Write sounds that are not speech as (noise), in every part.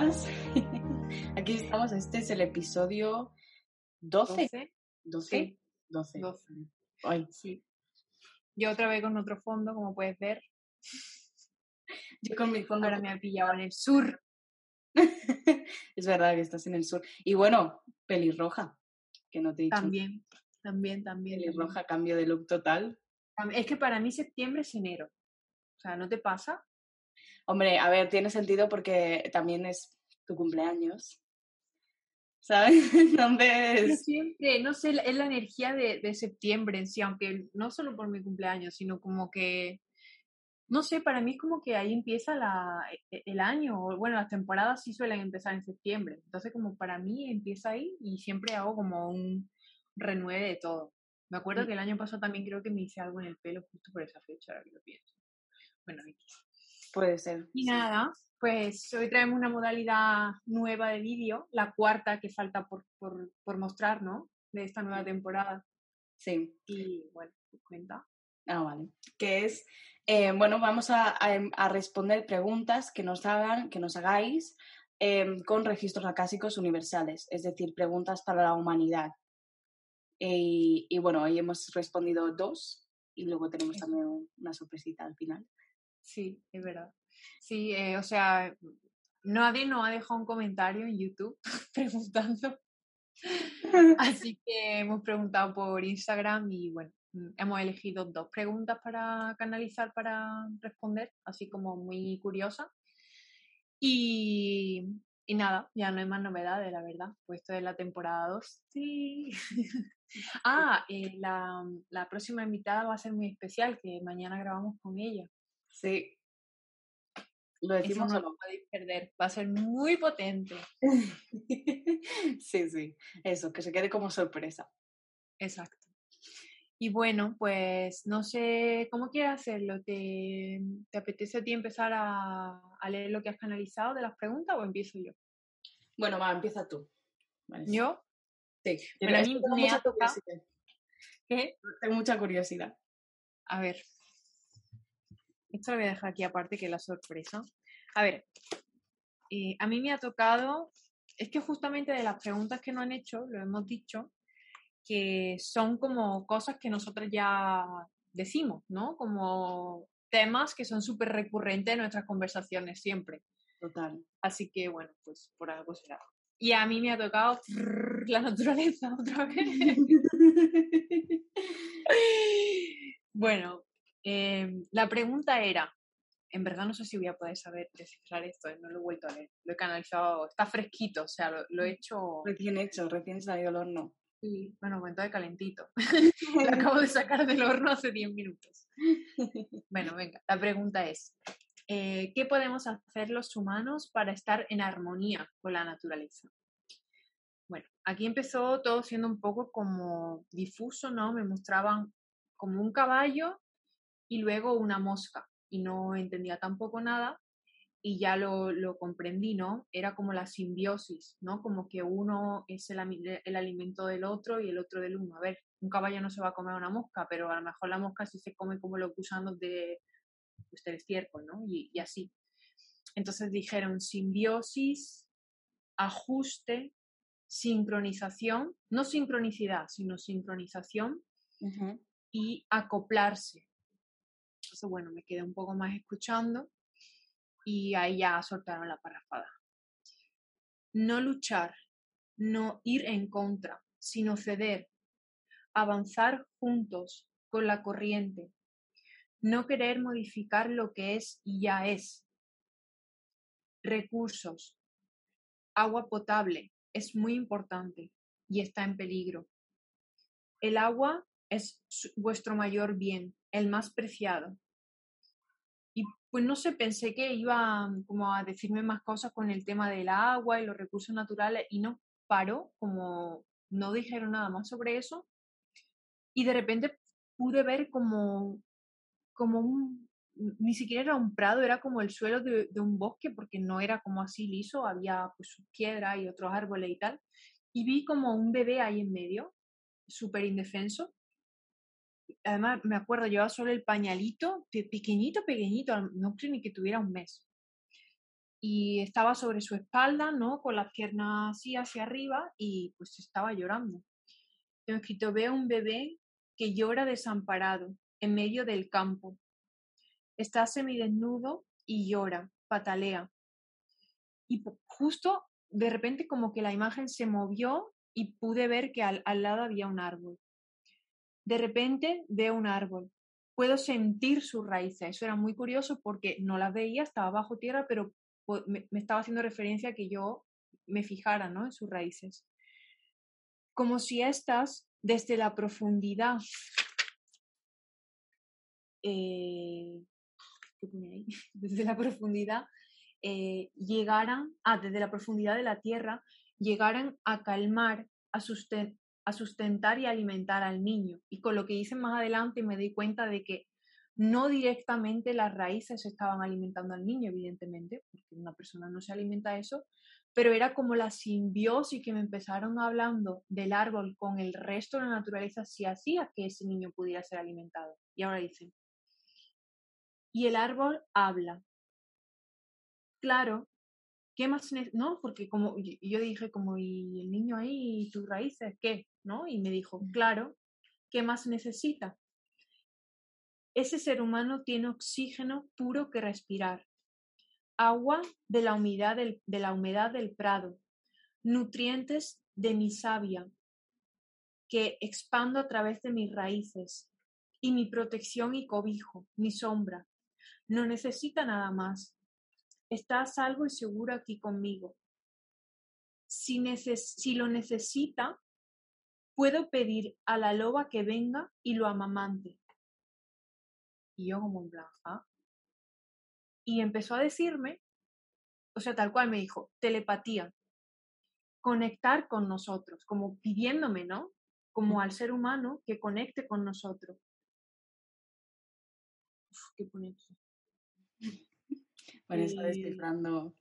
Más. (laughs) Aquí estamos, este es el episodio 12. 12. Sí. 12. 12. Ay, Sí. Yo otra vez con otro fondo, como puedes ver. (laughs) yo con mi fondo. Ahora me ha pillado en el sur. (laughs) es verdad que estás en el sur. Y bueno, pelirroja, que no te he dicho. También, también, también. Pelirroja, cambio de look total. Es que para mí septiembre es enero. O sea, ¿no te pasa? Hombre, a ver, tiene sentido porque también es tu cumpleaños. ¿Sabes? (laughs) Entonces, siempre, no sé, es la energía de, de septiembre en sí, aunque no solo por mi cumpleaños, sino como que, no sé, para mí es como que ahí empieza la, e- el año, bueno, las temporadas sí suelen empezar en septiembre, entonces como para mí empieza ahí y siempre hago como un renueve de todo. Me acuerdo Mm. que el año pasado también creo que me hice algo en el pelo justo por esa fecha, ahora que lo pienso. Bueno. Puede ser. Y nada, pues hoy traemos una modalidad nueva de vídeo, la cuarta que falta por, por, por mostrar, ¿no? De esta nueva temporada. Sí. Y bueno, pues cuenta. Ah, vale. Que es, eh, bueno, vamos a, a- a responder preguntas que nos hagan, que nos hagáis em, con registros acásicos universales, es decir, preguntas para la humanidad. Y, y bueno, hoy hemos respondido dos y luego tenemos también un- una sorpresita al final. Sí, es verdad. Sí, eh, o sea, nadie nos ha dejado un comentario en YouTube (laughs) preguntando. (laughs) Así que hemos preguntado por Instagram y bueno, mm, hemos elegido dos preguntas para canalizar para responder, así como muy curiosa. Y, y nada, ya no hay más novedades, la verdad. Pues esto es la temporada 2. Sí. (laughs) ah, eh, la, la próxima invitada va a ser muy especial, que mañana grabamos con ella. Sí. ¿Lo Eso decimos no o lo no? podéis perder, va a ser muy potente. (laughs) sí, sí. Eso, que se quede como sorpresa. Exacto. Y bueno, pues no sé cómo quieres hacerlo. ¿Te, te apetece a ti empezar a, a leer lo que has canalizado de las preguntas o empiezo yo? Bueno, va, empieza tú. Vale. ¿Yo? Sí. Bueno, a mí me ha tocado-. ¿Qué? Tengo mucha curiosidad. A ver. Esto lo voy a dejar aquí aparte que es la sorpresa. A ver, eh, a mí me ha tocado, es que justamente de las preguntas que nos han hecho, lo hemos dicho, que son como cosas que nosotros ya decimos, ¿no? Como temas que son súper recurrentes en nuestras conversaciones siempre. Total. Así que bueno, pues por algo será. Y a mí me ha tocado (laughs) la naturaleza otra vez. (laughs) (laughs) Bueno, em, la pregunta era, en verdad no sé si voy a poder saber descifrar esto, eh, no lo he vuelto a leer, lo he canalizado, está fresquito, o sea, lo, lo he hecho, Recién hecho, recién salido del horno. sí, bueno, cuento de calentito, (laughs) (laughs) lo acabo de sacar del horno hace 10 minutos. Bueno, venga, la pregunta es, eh, ¿qué podemos hacer los humanos para estar en armonía con la naturaleza? Bueno, aquí empezó todo siendo un poco como difuso, ¿no? Me mostraban como un caballo y luego una mosca y no entendía tampoco nada y ya lo, lo comprendí, ¿no? Era como la simbiosis, ¿no? Como que uno es el, el alimento del otro y el otro del uno. A ver, un caballo no se va a comer una mosca, pero a lo mejor la mosca sí se come como los gusanos de, pues, del estiércol, ¿no? Y, y así. Entonces dijeron simbiosis, ajuste, sincronización, no sincronicidad, sino sincronización y acoplarse. Entonces, bueno, me quedé un poco más escuchando y ahí ya soltaron la parrafada. No luchar, no ir en contra, sino ceder, avanzar juntos con la corriente, no querer modificar lo que es y ya es. Recursos, agua potable, es muy importante y está en peligro. El agua es vuestro mayor bien, el más preciado. Y pues no sé, pensé que iba como a decirme más cosas con el tema del agua y los recursos naturales y no paró, como no dijeron nada más sobre eso. Y de repente pude ver como, como un, ni siquiera era un prado, era como el suelo de, un bosque, porque no era como así liso, había pues piedras y otros árboles y tal. Y vi como un bebé ahí en medio, súper indefenso. Además, me acuerdo, llevaba solo el pañalito, pequeñito, pequeñito, no creo ni que tuviera un mes. Y estaba sobre su espalda, ¿no? Con las piernas así hacia arriba y pues estaba llorando. Tengo escrito, veo un bebé que llora desamparado en medio del campo, está semidesnudo y llora, patalea. Y justo de repente como que la imagen se movió y pude ver que al, lado había un árbol. De repente veo un árbol. Puedo sentir sus raíces. Eso era muy curioso porque no las veía, estaba bajo tierra, pero me, estaba haciendo referencia a que yo me fijara ¿no? en sus raíces. Como si éstas, desde la profundidad eh, (laughs) desde la profundidad, eh, llegaran, ah, desde la profundidad de la tierra, llegaran a calmar, a, a sustentar y alimentar al niño. Y con lo que dicen más adelante me di cuenta de que no directamente las raíces estaban alimentando al niño, evidentemente, porque una persona no se alimenta eso, pero era como la simbiosis que me empezaron hablando del árbol con el resto de la naturaleza si hacía que ese niño pudiera ser alimentado. Y ahora dicen, y el árbol habla. Claro, ¿qué más? No, porque como yo dije, como, ¿y el niño ahí, y tus raíces, qué? ¿No? Y me dijo, claro, ¿qué más necesita? Ese ser humano tiene oxígeno puro que respirar, agua de la humedad del, de la humedad del prado, nutrientes de mi savia que expando a través de mis raíces, y mi protección y cobijo, mi sombra, no necesita nada más. Está salvo y seguro aquí conmigo. Si, si lo necesita, puedo pedir a la loba que venga y lo amamante. Y yo como en blanca. Y empezó a decirme, o sea, tal cual me dijo, telepatía, conectar con nosotros, como pidiéndome, ¿no? Como al ser humano que conecte con nosotros. Uf, qué. Bueno, está descifrando.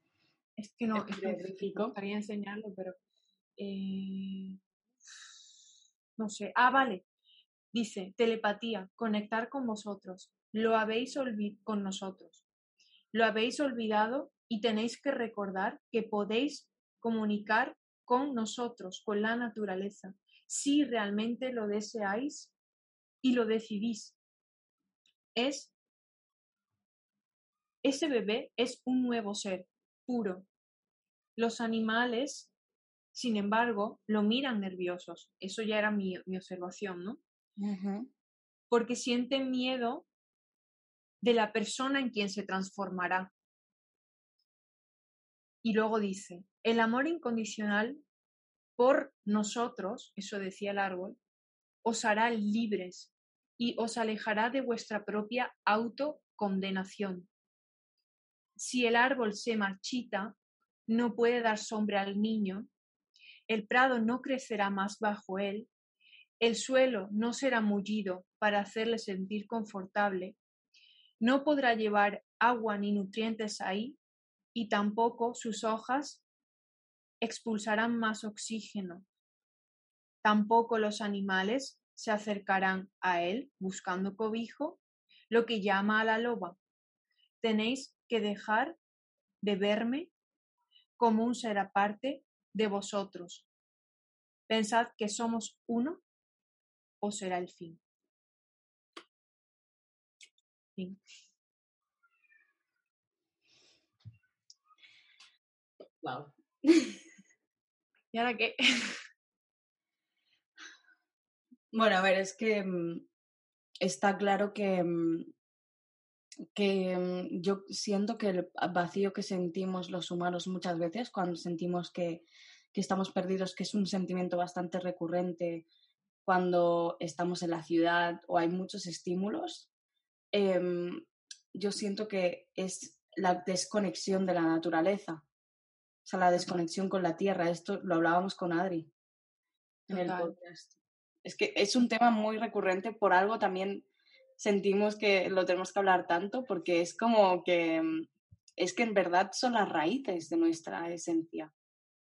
Es que no, es que me gustaría enseñarlo, pero. Eh, no sé. Ah, vale. Dice, telepatía, conectar con vosotros. Lo habéis olvidado con nosotros. Lo habéis olvidado y tenéis que recordar que podéis comunicar con nosotros, con la naturaleza, si realmente lo deseáis y lo decidís. Es ese bebé es un nuevo ser, puro. Los animales, sin embargo, lo miran nerviosos. Eso ya era mi, observación, ¿no? Porque sienten miedo de la persona en quien se transformará. Y luego dice, el amor incondicional por nosotros, eso decía el árbol, os hará libres y os alejará de vuestra propia autocondenación si el árbol se marchita, no puede dar sombra al niño, el prado no crecerá más bajo él, el suelo no será mullido para hacerle sentir confortable, no podrá llevar agua ni nutrientes ahí, y tampoco sus hojas expulsarán más oxígeno. Tampoco los animales se acercarán a él buscando cobijo, lo que llama a la loba. Tenéis que dejar de verme como un ser aparte de vosotros. Pensad que somos uno o será el fin. fin. Wow. ¿Y ahora qué? Bueno, a ver, es que mm, está claro que mm, que mm, yo siento que el vacío que sentimos los humanos muchas veces cuando sentimos que, que estamos perdidos, que es un sentimiento bastante recurrente cuando estamos en la ciudad o hay muchos estímulos, em, yo siento que es la desconexión de la naturaleza, o sea, la desconexión con la tierra. Esto lo hablábamos con Adri en el podcast. Es que es un tema muy recurrente, por algo también sentimos que lo tenemos que hablar tanto, porque es como que mm, es que en verdad son las raíces de nuestra esencia.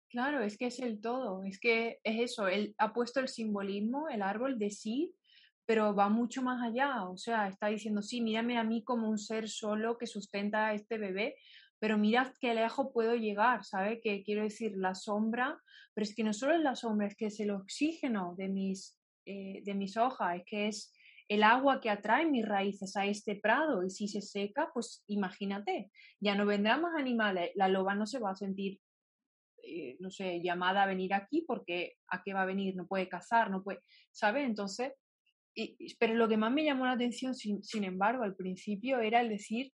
Claro, es que es el todo, es que es eso, él ha puesto el simbolismo, el árbol de sí, pero va mucho más allá, o sea, está diciendo, sí, mírame a mí como un ser solo que sustenta a este bebé, pero mirad qué lejos puedo llegar, ¿sabe? Que quiero decir, la sombra, pero es que no solo es la sombra, es que es el oxígeno de mis, eh, de mis hojas, es que es el agua que atrae mis raíces a este prado y si se seca, pues imagínate, ya no vendrán más animales, la loba no se va a sentir, eh, no sé, llamada a venir aquí porque a qué va a venir, no puede cazar, no puede, ¿sabes? Entonces, pero lo que más me llamó la atención, sin, sin embargo, al principio era el decir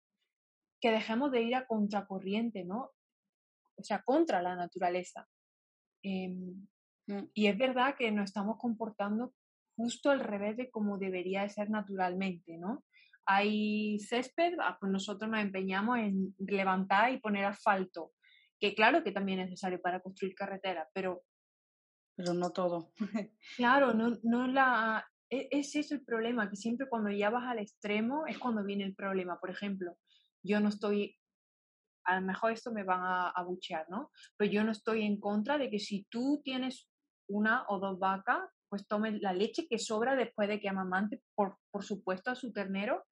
que dejemos de ir a contracorriente, ¿no? O sea, contra la naturaleza. Em, mm. y es verdad que nos estamos comportando justo al revés de como debería de ser naturalmente, ¿no? Hay césped, ah, pues nosotros nos empeñamos en levantar y poner asfalto, que claro que también es necesario para construir carreteras, pero... Pero no todo. claro, (laughs) no, no la... E, es eso el problema, que siempre cuando ya vas al extremo es cuando viene el problema. Por ejemplo, yo no estoy a lo mejor esto me van a, a, buchear, ¿no? Pero yo no estoy en contra de que si tú tienes una o dos vacas, pues tome la leche que sobra después de que amamante, por, por supuesto, a su ternero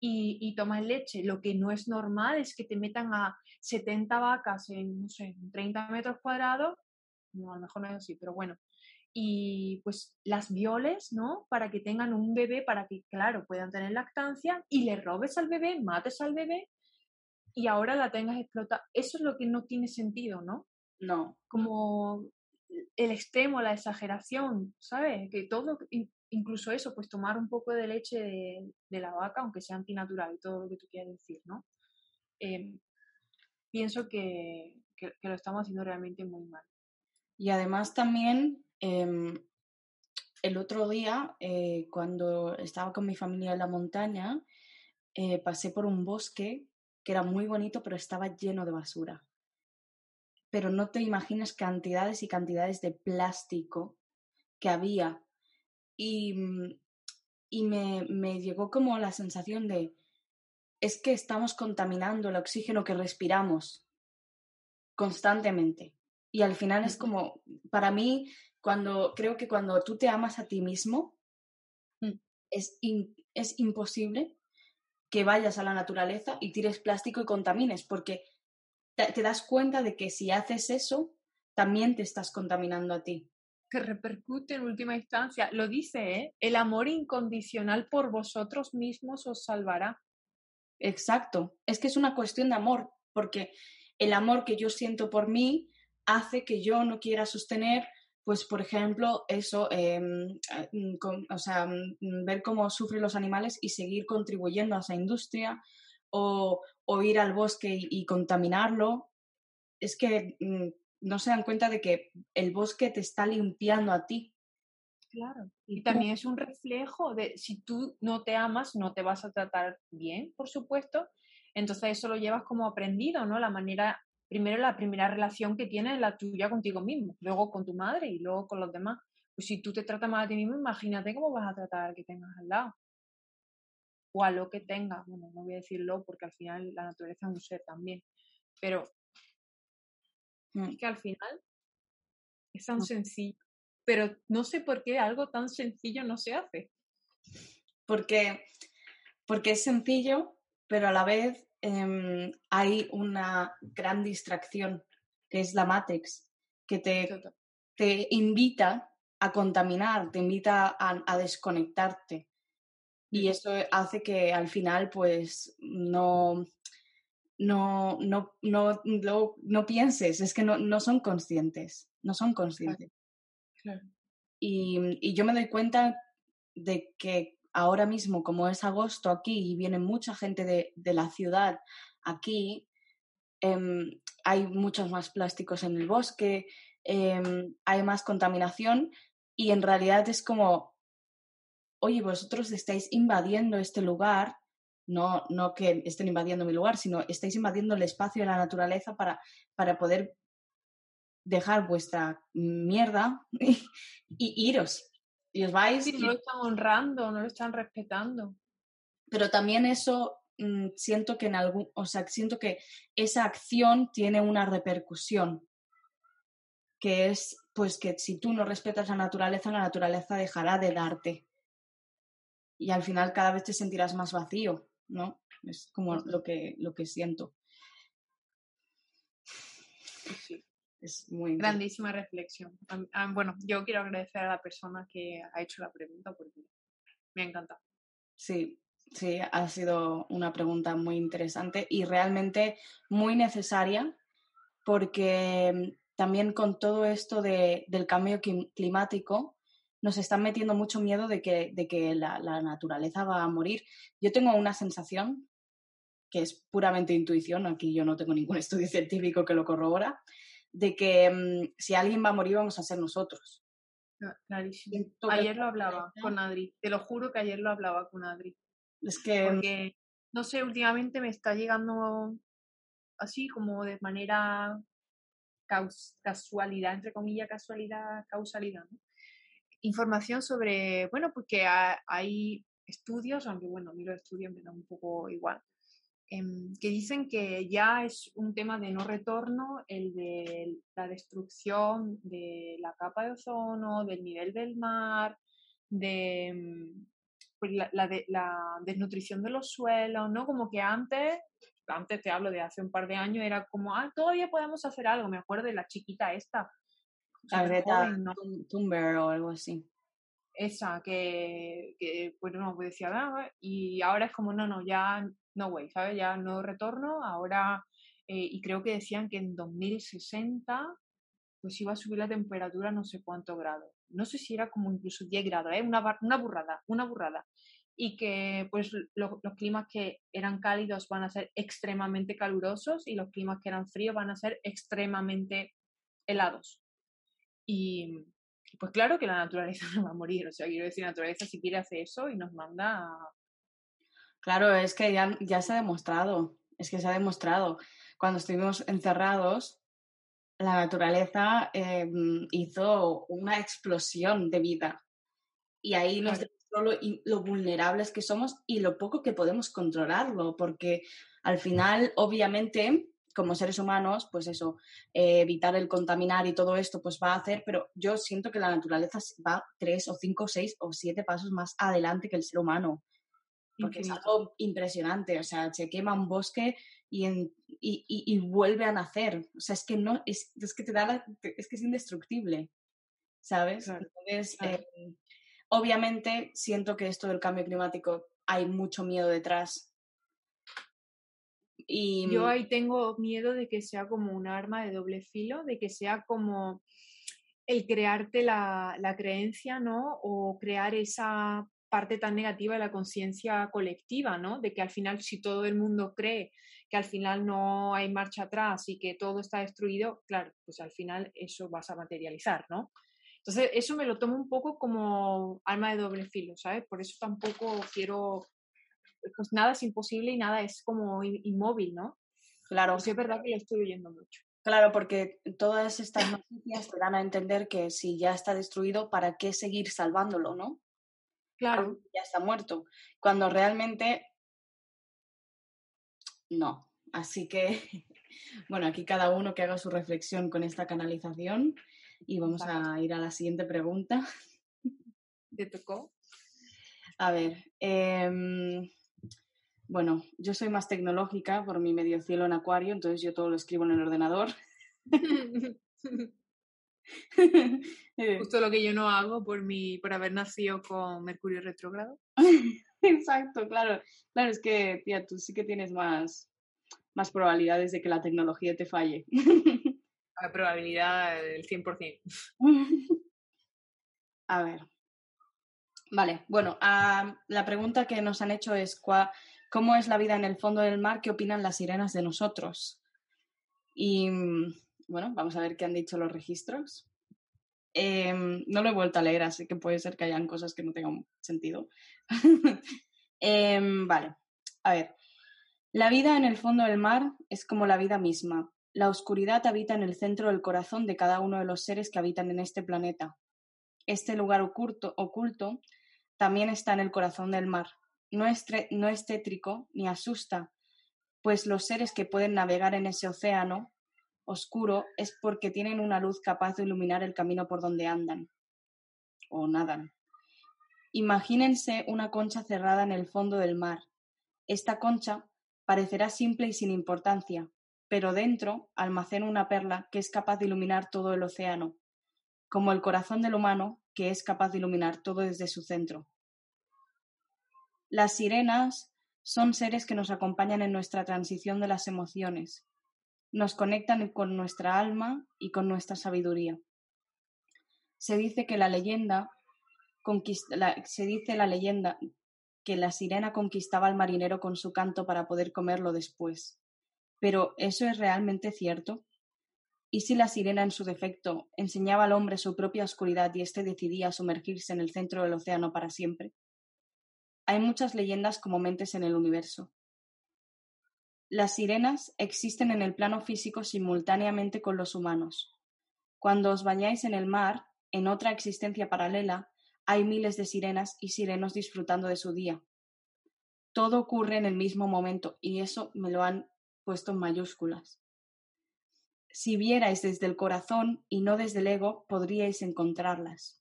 y, y toma leche. Lo que no es normal es que te metan a 70 vacas en, no sé, 30 metros cuadrados, no, a lo mejor no es así, pero bueno, y pues las violes, ¿no? Para que tengan un bebé, para que, claro, puedan tener lactancia y le robes al bebé, mates al bebé y ahora la tengas explotada. Eso es lo que no tiene sentido, ¿no? No. Como el extremo, la exageración, ¿sabes? Que todo, incluso eso, pues tomar un poco de leche de, la vaca, aunque sea antinatural y todo lo que tú quieras decir, ¿no? Em, pienso que, lo estamos haciendo realmente muy mal. Y además también, em, el otro día, eh, cuando estaba con mi familia en la montaña, eh, pasé por un bosque que era muy bonito, pero estaba lleno de basura pero no te imaginas cantidades y cantidades de plástico que había. Y, mm, y me, me llegó como la sensación de, es que estamos contaminando el oxígeno que respiramos constantemente. Y al final es como, para mí, cuando creo que cuando tú te amas a ti mismo, mm. es, es imposible que vayas a la naturaleza y tires plástico y contamines, porque te, das cuenta de que si haces eso, también te estás contaminando a ti. Que repercute en última instancia, lo dice, ¿eh? El amor incondicional por vosotros mismos os salvará. Exacto, es que es una cuestión de amor, porque el amor que yo siento por mí hace que yo no quiera sostener, pues, por ejemplo, eso, em, eh, o sea, mm, ver cómo sufren los animales y seguir contribuyendo a esa industria, o, o ir al bosque y, contaminarlo, es que mm, no se dan cuenta de que el bosque te está limpiando a ti. Claro. Y también es un reflejo de si tú no te amas, no te vas a tratar bien, por supuesto. Entonces eso lo llevas como aprendido, ¿no? La manera, primero la primera relación que tienes es la tuya contigo mismo, luego con tu madre y luego con los demás. Pues si tú te tratas mal a ti mismo, imagínate cómo vas a tratar al que tengas al lado o a lo que tenga. Bueno, no voy a decirlo porque al final la naturaleza es un ser también, pero mm. es que al final es tan mm. sencillo, pero no sé por qué algo tan sencillo no se hace. Porque, porque es sencillo, pero a la vez em, hay una gran distracción, que es la Matrix, que te, te invita a contaminar, te invita a desconectarte. Y eso hace que al final, pues, no, no, no, no, no, pienses, es que no, no, son conscientes, no son conscientes. Y, y, yo me doy cuenta de que ahora mismo, como es agosto aquí y viene mucha gente de, de la ciudad aquí, em, hay muchos más plásticos en el bosque, em, hay más contaminación y en realidad es como, oye, vosotros estáis invadiendo este lugar, no, no que estén invadiendo mi lugar, sino estáis invadiendo el espacio de la naturaleza para, para poder dejar vuestra mierda (laughs) y, iros. Y os vais. no lo están honrando, no lo están respetando. Pero también eso mm, siento que en algún, o sea, siento que esa acción tiene una repercusión, que es pues que si tú no respetas la naturaleza, la naturaleza dejará de darte. Y al final cada vez te sentirás más vacío, ¿no? Es como lo que, lo que siento. Sí. Es muy grandísima reflexión. Bueno, yo quiero agradecer a la persona que ha hecho la pregunta porque me ha encantado. Sí, sí, ha sido una pregunta muy interesante y realmente muy necesaria porque también con todo esto de, del cambio climático nos están metiendo mucho miedo de que, de que la, la, naturaleza va a morir. Yo tengo una sensación que es puramente intuición, aquí yo no tengo ningún (laughs) estudio científico que lo corrobora, de que mm, si alguien va a morir vamos a ser nosotros. Clarísimo. Ayer lo hablaba (laughs) con Adri, te lo juro que ayer lo hablaba con Adri. Es que... Porque, no sé, últimamente me está llegando así como de manera casualidad, entre comillas, casualidad, causalidad, información sobre, bueno, porque hay estudios, aunque bueno, a mí los estudios me dan un poco igual, em, que dicen que ya es un tema de no retorno el de la destrucción de la capa de ozono, del nivel del mar, de em, pues la, la desnutrición de los suelos, ¿no? Como que antes antes te hablo de hace un par de años, era como, ah, todavía podemos hacer algo. Me acuerdo de la chiquita esta. La Greta Thunberg o algo así. Esa, que, que pues no, pues decía, ah, y ahora es como, no, no, ya no way, ¿sabes? Ya no retorno, ahora, eh, y creo que decían que en 2060 pues iba a subir la temperatura no sé cuánto grado. No sé si era como incluso 10 grados, ¿eh? una, una burrada, una burrada y que pues los climas que eran cálidos van a ser extremadamente calurosos y los climas que eran fríos van a ser extremadamente helados. Y pues claro que la naturaleza (laughs) no va a morir, o sea, quiero decir, la naturaleza si quiere hacer eso y nos manda... Claro, es que ya, ya se ha demostrado, es que se ha demostrado. Cuando estuvimos encerrados, la naturaleza em, hizo una explosión de vida. Y ahí nos lo, vulnerables que somos y lo poco que podemos controlarlo, porque al final, obviamente, como seres humanos, pues eso, eh, evitar el contaminar y todo esto, pues va a hacer, pero yo siento que la naturaleza va tres o cinco, seis o siete pasos más adelante que el ser humano. Porque es algo impresionante, o sea, se quema un bosque y, y, vuelve a nacer. O sea, es que no, es, que te da es que es indestructible, ¿sabes? Entonces, em, Obviamente, siento que esto del cambio climático hay mucho miedo detrás. Y... Yo ahí tengo miedo de que sea como un arma de doble filo, de que sea como el crearte la, la creencia, ¿no? O crear esa parte tan negativa de la conciencia colectiva, ¿no? De que al final, si todo el mundo cree que al final no hay marcha atrás y que todo está destruido, claro, pues al final eso vas a materializar, ¿no? Entonces, eso me lo tomo un poco como arma de doble filo, ¿sabes? Por eso tampoco quiero, pues nada es imposible y nada es como inmóvil, ¿no? Claro. sí es verdad que lo estoy oyendo mucho. Claro, porque todas estas noticias te dan a entender que si ya está destruido, ¿para qué seguir salvándolo, no? Claro. Ya está muerto. Cuando realmente no. Así que, (laughs) bueno, aquí cada uno que haga su reflexión con esta canalización y vamos a ir a la siguiente pregunta. (laughs) ¿Te tocó? A ver, em, bueno, yo soy más tecnológica por mi medio cielo en acuario, entonces yo todo lo escribo en el ordenador. (laughs) Justo lo que yo no hago por mi, por haber nacido con Mercurio retrógrado. (laughs) Exacto, claro. Claro, es que, tía, tú sí que tienes más, más probabilidades de que la tecnología te falle. (laughs) La probabilidad del 100%. A ver. Vale, bueno, la pregunta que nos han hecho es ¿cómo es la vida en el fondo del mar? ¿Qué opinan las sirenas de nosotros? Y bueno, vamos a ver qué han dicho los registros. Em, no lo he vuelto a leer, así que puede ser que hayan cosas que no tengan sentido. (laughs) Em, vale, a ver. La vida en el fondo del mar es como la vida misma. La oscuridad habita en el centro del corazón de cada uno de los seres que habitan en este planeta. Este lugar oculto también está en el corazón del mar. No es, tétrico ni asusta, pues los seres que pueden navegar en ese océano oscuro es porque tienen una luz capaz de iluminar el camino por donde andan o nadan. Imagínense una concha cerrada en el fondo del mar. Esta concha parecerá simple y sin importancia, pero dentro almacena una perla que es capaz de iluminar todo el océano, como el corazón del humano que es capaz de iluminar todo desde su centro. Las sirenas son seres que nos acompañan en nuestra transición de las emociones, nos conectan con nuestra alma y con nuestra sabiduría. Se dice que la leyenda se dice la leyenda que la sirena conquistaba al marinero con su canto para poder comerlo después. Pero ¿eso es realmente cierto? ¿Y si la sirena en su defecto enseñaba al hombre su propia oscuridad y éste decidía sumergirse en el centro del océano para siempre? Hay muchas leyendas como mentes en el universo. Las sirenas existen en el plano físico simultáneamente con los humanos. Cuando os bañáis en el mar, en otra existencia paralela, hay miles de sirenas y sirenos disfrutando de su día. Todo ocurre en el mismo momento y eso me lo han puesto en mayúsculas. Si vierais desde el corazón y no desde el ego, podríais encontrarlas.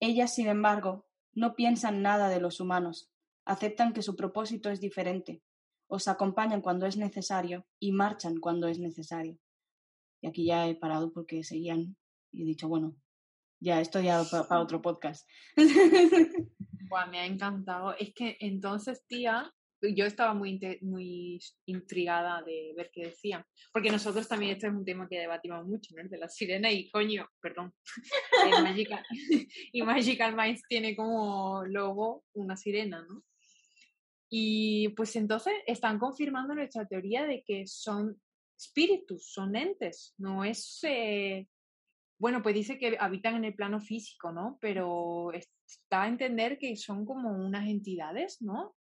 Ellas, sin embargo, no piensan nada de los humanos, aceptan que su propósito es diferente, os acompañan cuando es necesario y marchan cuando es necesario. Y aquí ya he parado porque seguían y he dicho, bueno, ya esto ya para, otro podcast. (laughs) me ha encantado. Es que entonces, tía, yo estaba muy, muy intrigada de ver qué decían, porque nosotros también, este es un tema que debatimos mucho, ¿no? de la sirena y coño, perdón, (laughs) (laughs) y Magical Minds tiene como logo una sirena, ¿no? Y pues entonces están confirmando nuestra teoría de que son espíritus, son entes, no es... Eh, bueno, pues dice que habitan en el plano físico, ¿no? Pero está a entender que son como unas entidades, ¿no?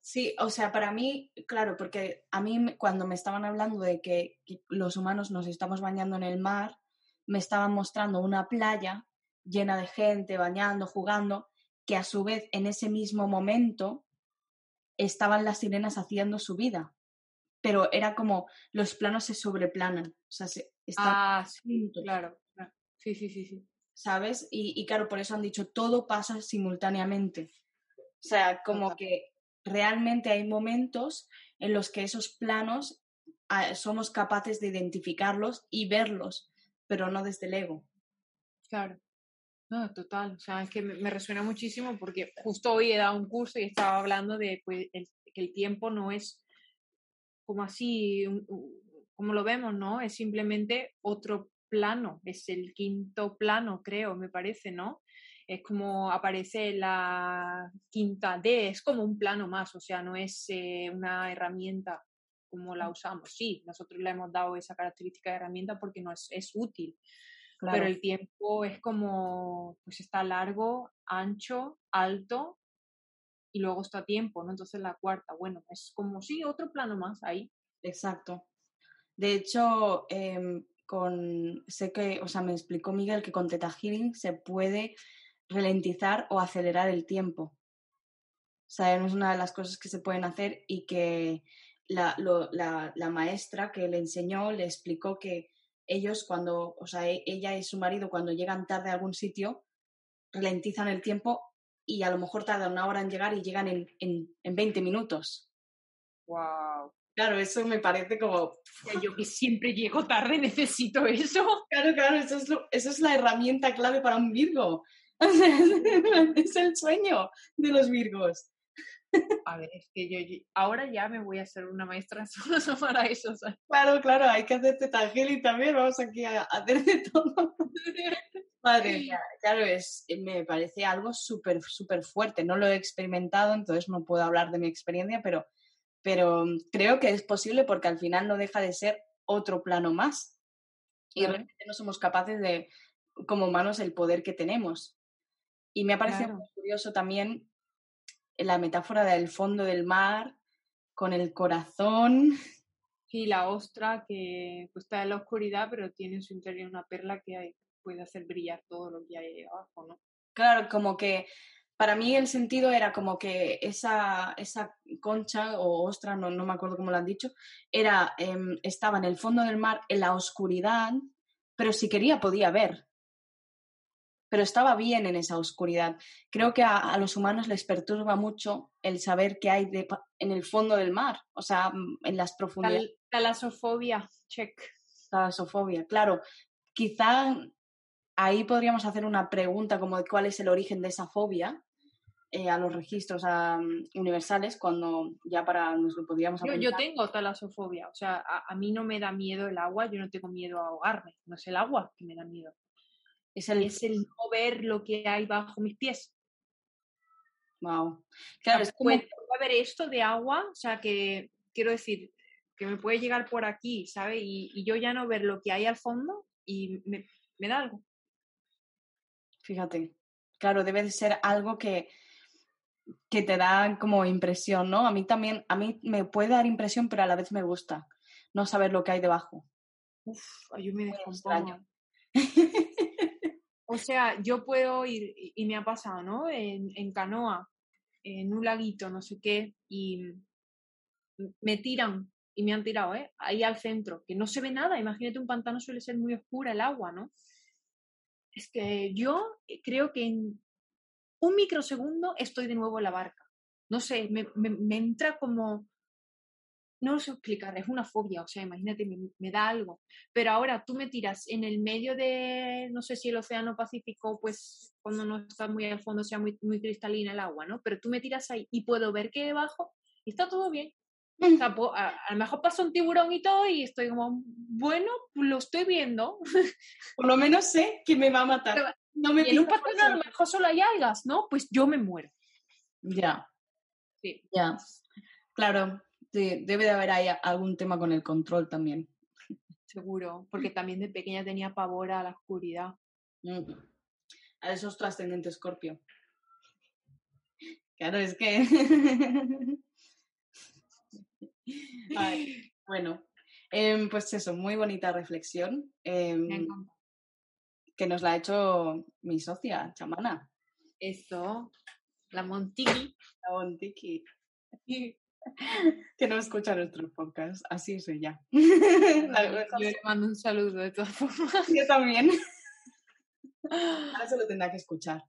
Sí, o sea, para mí, claro, porque a mí cuando me estaban hablando de que los humanos nos estamos bañando en el mar, me estaban mostrando una playa llena de gente bañando, jugando, que a su vez en ese mismo momento estaban las sirenas haciendo su vida, pero era como los planos se sobreplanan, o sea, se, ah, sí, claro, sí, sí, sí, sí. ¿Sabes? Y, claro, por eso han dicho, todo pasa simultáneamente. O sea, como que realmente hay momentos en los que esos planos ah, somos capaces de identificarlos y verlos, pero no desde el ego. Claro. No, total, o sea, es que me, resuena muchísimo porque justo hoy he dado un curso y estaba hablando de pues, que el tiempo no es como así, como lo vemos, ¿no? Es simplemente otro plano, es el quinto plano, creo, me parece, ¿no? Es como aparece la quinta D, es como un plano más, o sea, no es eh, una herramienta como la usamos. Sí, nosotros le hemos dado esa característica de herramienta porque no es, es útil, pero el tiempo es como, pues está largo, ancho, alto y luego está tiempo, ¿no? Entonces la cuarta, bueno, es como, sí, otro plano más ahí. Exacto. De hecho, em, con, sé que, o sea, me explicó Miguel que con Teta Healing se puede ralentizar o acelerar el tiempo. O sea, es una de las cosas que se pueden hacer y que la, la, la maestra que le enseñó le explicó que ellos cuando, o sea, e, ella y su marido cuando llegan tarde a algún sitio, ralentizan el tiempo y a lo mejor tardan una hora en llegar y llegan en, en, en 20 minutos. ¡Wow! Claro, eso me parece como... Yo que siempre llego tarde necesito eso. Claro, claro, eso es, eso es la herramienta clave para un Virgo. (laughs) es el sueño de los Virgos. A ver, es que yo, ahora ya me voy a hacer una maestra (laughs) solo para eso. Claro, claro, hay que hacerte y también, vamos aquí a, hacer de todo. (laughs) Madre mía, claro, es, me parece algo súper, súper fuerte. No lo he experimentado, entonces no puedo hablar de mi experiencia, pero, pero creo que es posible porque al final no deja de ser otro plano más. Y realmente no somos capaces de, como humanos, el poder que tenemos. Y me ha parecido muy curioso también la metáfora del fondo del mar con el corazón. Y la ostra que pues, está en la oscuridad, pero tiene en su interior una perla que puede hacer brillar todo lo que hay abajo, ¿no? Claro, como que para mí el sentido era como que esa, esa concha o ostra, no, no me acuerdo cómo lo han dicho, era, em, estaba en el fondo del mar, en la oscuridad, pero si quería podía ver. Pero estaba bien en esa oscuridad. Creo que a, los humanos les perturba mucho el saber qué hay en el fondo del mar, o sea, mm, en las profundidades. Talasofobia, check. Talasofobia, claro. Quizá ahí podríamos hacer una pregunta como de cuál es el origen de esa fobia, eh, a los registros universales cuando ya para nos lo podríamos yo, yo, tengo talasofobia, o sea, a, mí no me da miedo el agua, yo no tengo miedo a ahogarme, no es el agua que me da miedo. Es el, es el no ver lo que hay bajo mis pies. Wow. Claro, es como... Haber esto de agua, o sea, que quiero decir, que me puede llegar por aquí, ¿sabes? Y, yo ya no ver lo que hay al fondo y me, me da algo. Fíjate, claro, debe de ser algo que, que te da como impresión, ¿no? A mí también, a mí me puede dar impresión, pero a la vez me gusta no saber lo que hay debajo. Uf, yo me extraño. O sea, yo puedo ir, y me ha pasado, ¿no? En, canoa, en un laguito, no sé qué, y me tiran, y me han tirado, ¿eh? Ahí al centro, que no se ve nada. Imagínate, un pantano suele ser muy oscura el agua, ¿no? Es que yo creo que en un microsegundo estoy de nuevo en la barca. No sé, me, entra como, no lo sé explicar, es una fobia, o sea, imagínate, me, da algo. Pero ahora tú me tiras en el medio de, no sé si el océano Pacífico, pues cuando no está muy al fondo sea muy, muy cristalina el agua, ¿no? Pero tú me tiras ahí y puedo ver que debajo y está todo bien. a, lo mejor pasa un tiburón y todo y estoy como, bueno, lo estoy viendo. (laughs) Por lo menos sé que me va a matar no me y en un pantano a lo mejor solo hay algas, ¿no? Pues yo me muero. Ya. Sí. Ya. Claro, debe de haber ahí algún tema con el control también. Seguro, porque también de pequeña tenía pavor a la oscuridad. Mm. A esos trascendentes escorpio. Claro, es que. (laughs) bueno, em, pues eso, muy bonita reflexión. Eh, que nos la ha hecho mi socia, chamana. Eso, la Montiki. La Montiki. (laughs) que no escucha nuestros podcasts, así soy (laughs) ya. Yo le mando un saludo de todas formas. Yo también. (laughs) Ahora se lo tendrá que escuchar.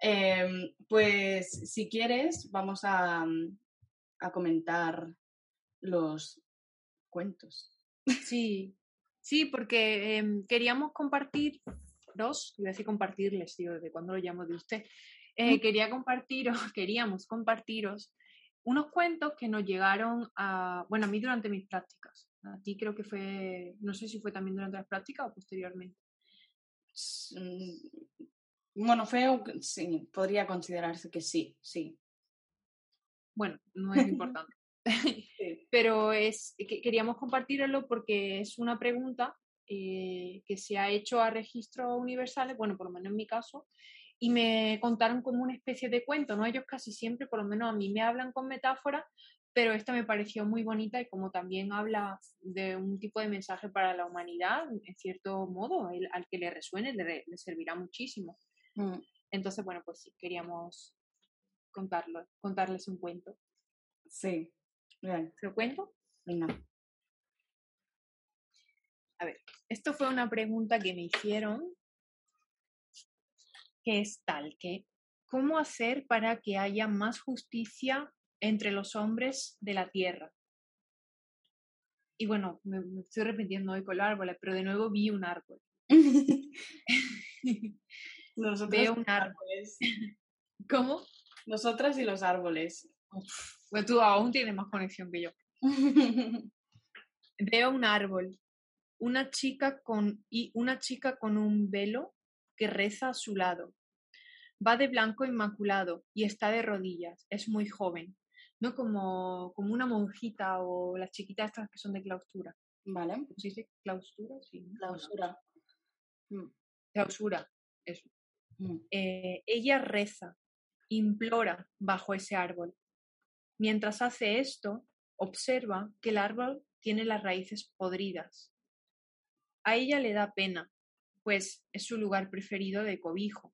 Em, pues si quieres, vamos a, a comentar los cuentos. Sí, Sí, porque em, queríamos compartir, dos, iba a decir compartirles, tío, ¿de cuándo lo llamo de usted? Eh, quería compartiros, queríamos compartiros unos cuentos que nos llegaron a, bueno, a mí durante mis prácticas. A ti creo que fue, no sé si fue también durante las prácticas o posteriormente. Mm, bueno, fue, sí, podría considerarse que sí, sí. Bueno, no es (laughs) importante. (laughs) Pero es, que queríamos compartirlo porque es una pregunta eh, que se ha hecho a registros universales, bueno, por lo menos en mi caso, y me contaron como una especie de cuento, ¿no? Ellos casi siempre, por lo menos a mí me hablan con metáforas, pero esta me pareció muy bonita y como también habla de un tipo de mensaje para la humanidad, en cierto modo, el, al que le resuene le, servirá muchísimo. Mm. Entonces, bueno, pues sí, queríamos contarlo, contarles un cuento. Sí, ¿Se lo cuento? Venga. A ver, esto fue una pregunta que me hicieron, que es tal que, ¿cómo hacer para que haya más justicia entre los hombres de la tierra? Y bueno, me, estoy repitiendo hoy con los árboles, pero de nuevo vi un árbol. (laughs) Nosotros (laughs) Veo un árbol. (laughs) ¿Cómo? Nosotras y los árboles. Pues tú aún tienes más conexión que yo. Veo un árbol, una chica con y una chica con un velo que reza a su lado. Va de blanco inmaculado y está de rodillas. Es muy joven, no como, como una monjita o las chiquitas estas que son de clausura. Vale. ¿Cómo se dice? Clausura, sí. Clausura. Mm, Clausura, eso. mm. Eh, ella reza, implora bajo ese árbol. Mientras hace esto, observa que el árbol tiene las raíces podridas. A ella le da pena, pues es su lugar preferido de cobijo.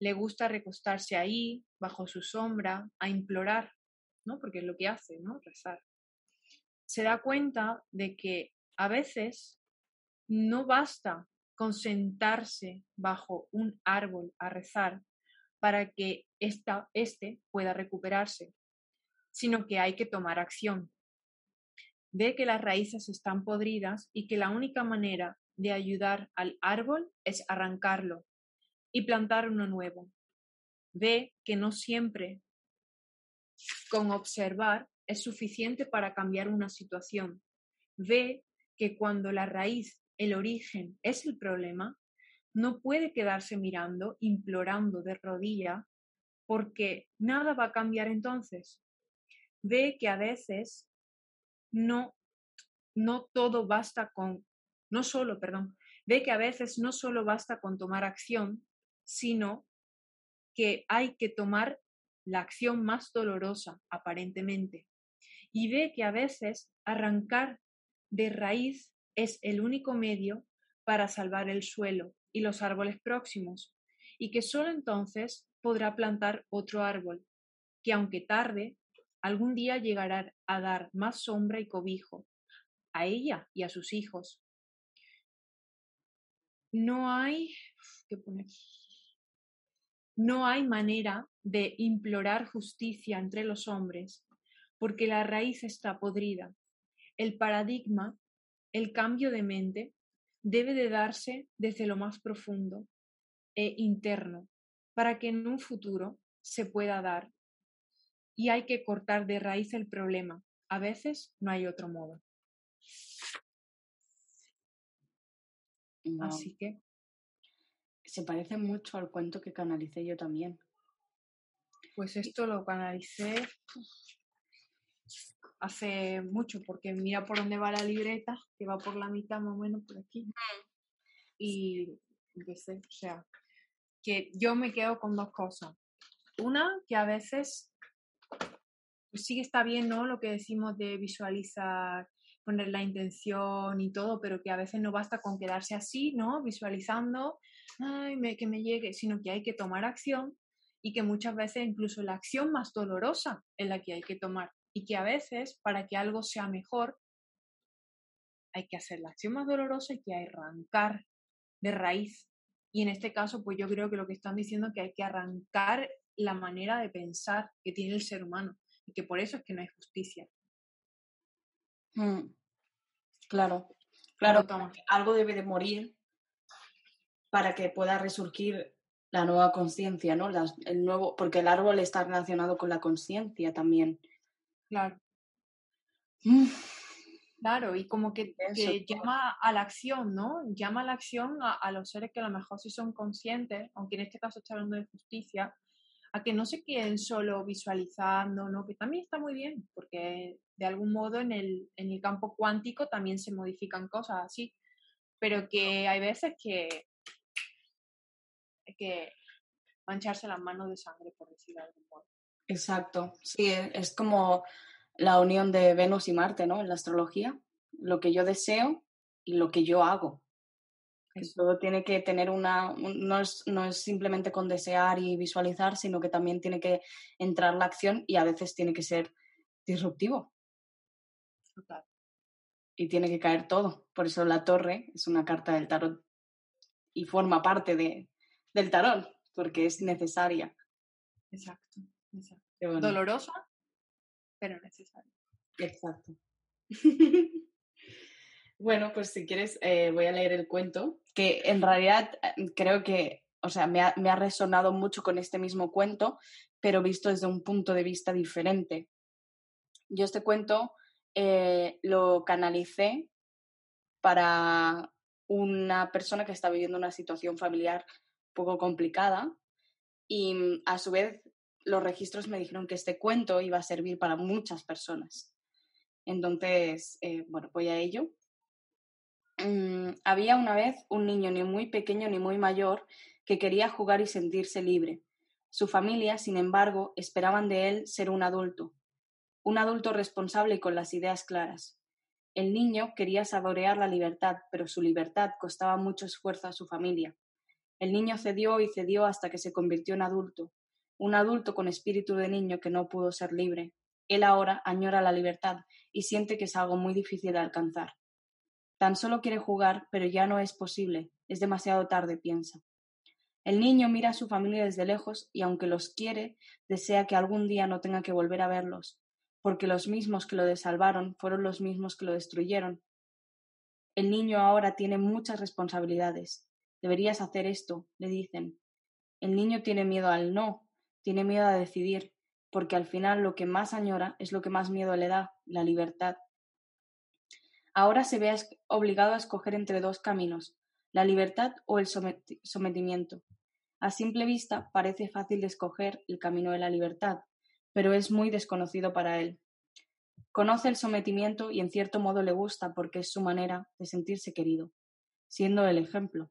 Le gusta recostarse ahí, bajo su sombra, a implorar, ¿no? Porque es lo que hace, ¿no? Rezar. Se da cuenta de que a veces no basta con sentarse bajo un árbol a rezar para que esta, este pueda recuperarse, sino que hay que tomar acción. Ve que las raíces están podridas y que la única manera de ayudar al árbol es arrancarlo y plantar uno nuevo. Ve que no siempre con observar es suficiente para cambiar una situación. Ve que cuando la raíz, el origen, es el problema, no puede quedarse mirando, implorando de rodilla, porque nada va a cambiar entonces. Ve que a veces no, no todo basta con, no solo, perdón, ve que a veces no solo basta con tomar acción, sino que hay que tomar la acción más dolorosa, aparentemente. Y ve que a veces arrancar de raíz es el único medio para salvar el suelo y los árboles próximos, y que solo entonces podrá plantar otro árbol, que aunque tarde, algún día llegará a dar más sombra y cobijo a ella y a sus hijos. No hay, ¿qué? No hay manera de implorar justicia entre los hombres, porque la raíz está podrida. El paradigma, el cambio de mente, debe de darse desde lo más profundo e interno, para que en un futuro se pueda dar. Y hay que cortar de raíz el problema. A veces no hay otro modo. Así que Se parece mucho al cuento que canalicé yo también. Pues esto lo canalicé hace mucho, porque mira por dónde va la libreta, que va por la mitad más o menos por aquí. Y empecé, o sea, que yo me quedo con dos cosas. Una, que a veces pues sí que está bien, ¿no? Lo que decimos de visualizar, poner la intención y todo, pero que a veces no basta con quedarse así, ¿no? Visualizando, ay, que me llegue, sino que hay que tomar acción y que muchas veces incluso la acción más dolorosa es la que hay que tomar y que a veces para que algo sea mejor hay que hacer la acción más dolorosa y que arrancar de raíz. Y en este caso, pues yo creo que lo que están diciendo es que hay que arrancar la manera de pensar que tiene el ser humano y que por eso es que no hay justicia. Mm, Claro, claro, algo debe de morir para que pueda resurgir la nueva conciencia, ¿no? Las- el nuevo, porque el árbol está relacionado con la conciencia también. Claro. Mm, Claro, y como que, Eso, que llama a la acción, ¿no? Llama a la acción a, a los seres que a lo mejor sí son conscientes, aunque en este caso está hablando de justicia, a que no se queden solo visualizando, ¿no? Que también está muy bien, porque de algún modo en el, en el campo cuántico también se modifican cosas así, pero que hay veces que hay que mancharse las manos de sangre, por decirlo de algún modo. Exacto, sí, e- es como la unión de Venus y Marte, ¿no? En la astrología, lo que yo deseo y lo que yo hago. Eso. tiene que tener una, un- no es, no es simplemente con desear y visualizar, sino que también tiene que entrar la acción y a veces tiene que ser disruptivo Total. y tiene que caer todo. Por eso la torre es una carta del tarot y forma parte de, del tarot, porque es necesaria. Exacto. exacto. Bueno. Dolorosa, pero necesaria. Exacto. (laughs) bueno, pues si quieres, eh, voy a leer el cuento, que en realidad eh, creo que, o sea, me ha, me ha resonado mucho con este mismo cuento, pero visto desde un punto de vista diferente. Yo este cuento eh, lo canalicé para una persona que está viviendo una situación familiar poco complicada y mm, a su vez los registros me dijeron que este cuento iba a servir para muchas personas. Entonces, eh, bueno, voy a ello. Mm, había una vez un niño ni muy pequeño ni muy mayor que quería jugar y sentirse libre. Su familia, sin embargo, esperaban de él ser un adulto, un adulto responsable y con las ideas claras. El niño quería saborear la libertad, pero su libertad costaba mucho esfuerzo a su familia. El niño cedió y cedió hasta que se convirtió en adulto, un adulto con espíritu de niño que no pudo ser libre. Él ahora añora la libertad y siente que es algo muy difícil de alcanzar. Tan solo quiere jugar, pero ya no es posible. Es demasiado tarde, piensa. El niño mira a su familia desde lejos y aunque los quiere, desea que algún día no tenga que volver a verlos, porque los mismos que lo desalvaron fueron los mismos que lo destruyeron. El niño ahora tiene muchas responsabilidades. Deberías hacer esto, le dicen. El niño tiene miedo al no, tiene miedo a decidir, porque al final lo que más añora es lo que más miedo le da, la libertad. Ahora se ve obligado a escoger entre dos caminos, la libertad o el sometimiento. A simple vista parece fácil escoger el camino de la libertad, pero es muy desconocido para él. Conoce el sometimiento y en cierto modo le gusta porque es su manera de sentirse querido, siendo el ejemplo.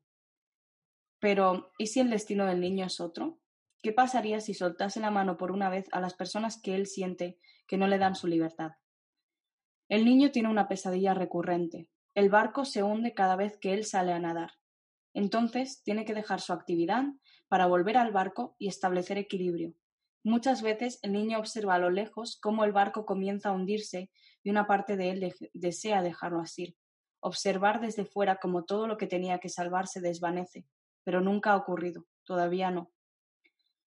Pero, ¿y si el destino del niño es otro? ¿Qué pasaría si soltase la mano por una vez a las personas que él siente que no le dan su libertad? El niño tiene una pesadilla recurrente. El barco se hunde cada vez que él sale a nadar. Entonces tiene que dejar su actividad para volver al barco y establecer equilibrio. Muchas veces el niño observa a lo lejos cómo el barco comienza a hundirse y una parte de él desea dejarlo así. Observar desde fuera como todo lo que tenía que salvarse desvanece, pero nunca ha ocurrido, todavía no.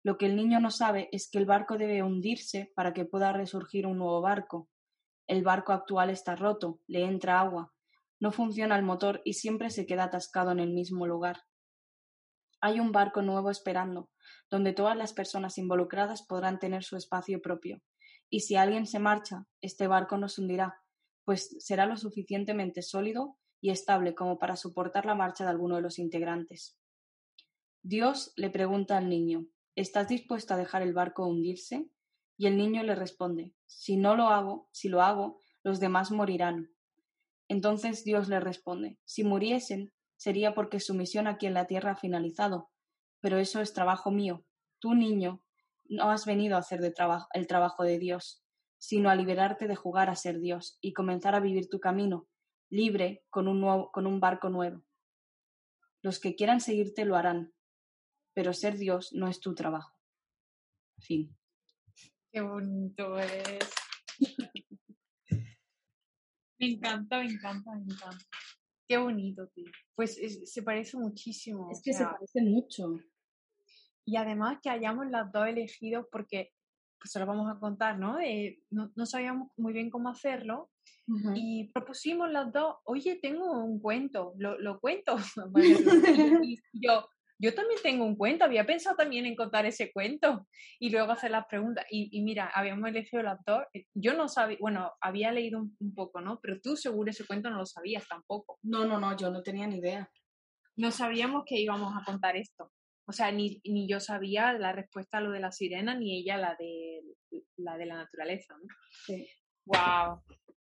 Lo que el niño no sabe es que el barco debe hundirse para que pueda resurgir un nuevo barco, el barco actual está roto, le entra agua, no funciona el motor y siempre se queda atascado en el mismo lugar. Hay un barco nuevo esperando, donde todas las personas involucradas podrán tener su espacio propio. Y si alguien se marcha, este barco no se hundirá, pues será lo suficientemente sólido y estable como para soportar la marcha de alguno de los integrantes. Dios le pregunta al niño ¿Estás dispuesto a dejar el barco hundirse? Y el niño le responde, si no lo hago, si lo hago, los demás morirán. Entonces Dios le responde, si muriesen, sería porque su misión aquí en la tierra ha finalizado. Pero eso es trabajo mío. Tú, niño, no has venido a hacer el trabajo de Dios, sino a liberarte de jugar a ser Dios y comenzar a vivir tu camino, libre, con un, nuevo, con un barco nuevo. Los que quieran seguirte lo harán, pero ser Dios no es tu trabajo. Fin. Qué bonito es. (laughs) me encanta, me encanta, me encanta. Qué bonito, tío. Pues se parece muchísimo. Es que se parece mucho. Y además que hayamos las dos elegido porque, pues se lo vamos a contar, ¿no? no, sabíamos muy bien cómo hacerlo. Y propusimos las dos, oye, tengo un cuento, lo, lo cuento. (laughs) y yo, yo también tengo un cuento, había pensado también en contar ese cuento y luego hacer las preguntas. Y, mira, habíamos elegido el actor, eh, yo no sabía, bueno, había leído un, poco, ¿no? Pero tú seguro ese cuento no lo sabías tampoco. No, no, no, yo no tenía ni idea. No sabíamos que íbamos a contar esto. O sea, ni, ni yo sabía la respuesta a lo de la sirena, ni ella la de la, de la naturaleza, ¿no? Sí. ¡Wow!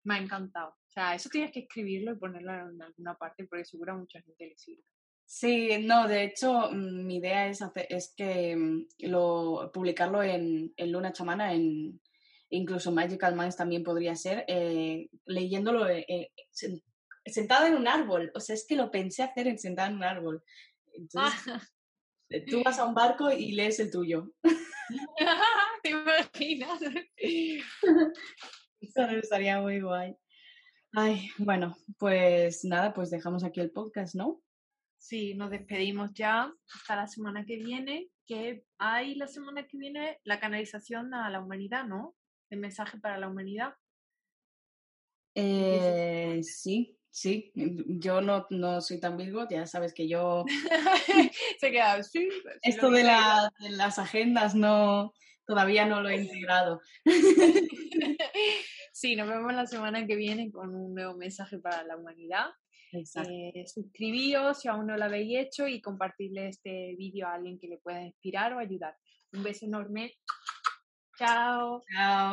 Me ha encantado. O sea, eso tienes que escribirlo y ponerlo en alguna parte porque seguro a mucha gente le sirve. Sí, no, de hecho, mm, mi idea es, es que mm, lo, publicarlo en, Luna Chamana, en incluso Magical Minds también podría ser, eh, leyéndolo eh, eh, sentado en un árbol. O sea, es que lo pensé hacer en sentado en un árbol. Entonces, tú vas a un barco y lees el tuyo. (laughs) ¿Te imaginas? (laughs) Eso estaría muy guay. Ay, bueno, pues nada, pues dejamos aquí el podcast, ¿no? Sí, nos despedimos ya hasta la semana que viene, que hay la semana que viene la canalización a la humanidad, ¿no? El mensaje para la humanidad. Eh, sí, sí. Yo no, no soy tan virgo, ya sabes que yo... (laughs) Se queda, sí. Esto de, de las agendas no, todavía no lo he integrado. (laughs) sí, nos vemos la semana que viene con un nuevo mensaje para la humanidad. Eh, suscribíos si aún no lo habéis hecho y compartirle este vídeo a alguien que le pueda inspirar o ayudar. Un beso enorme. Chao. Chao.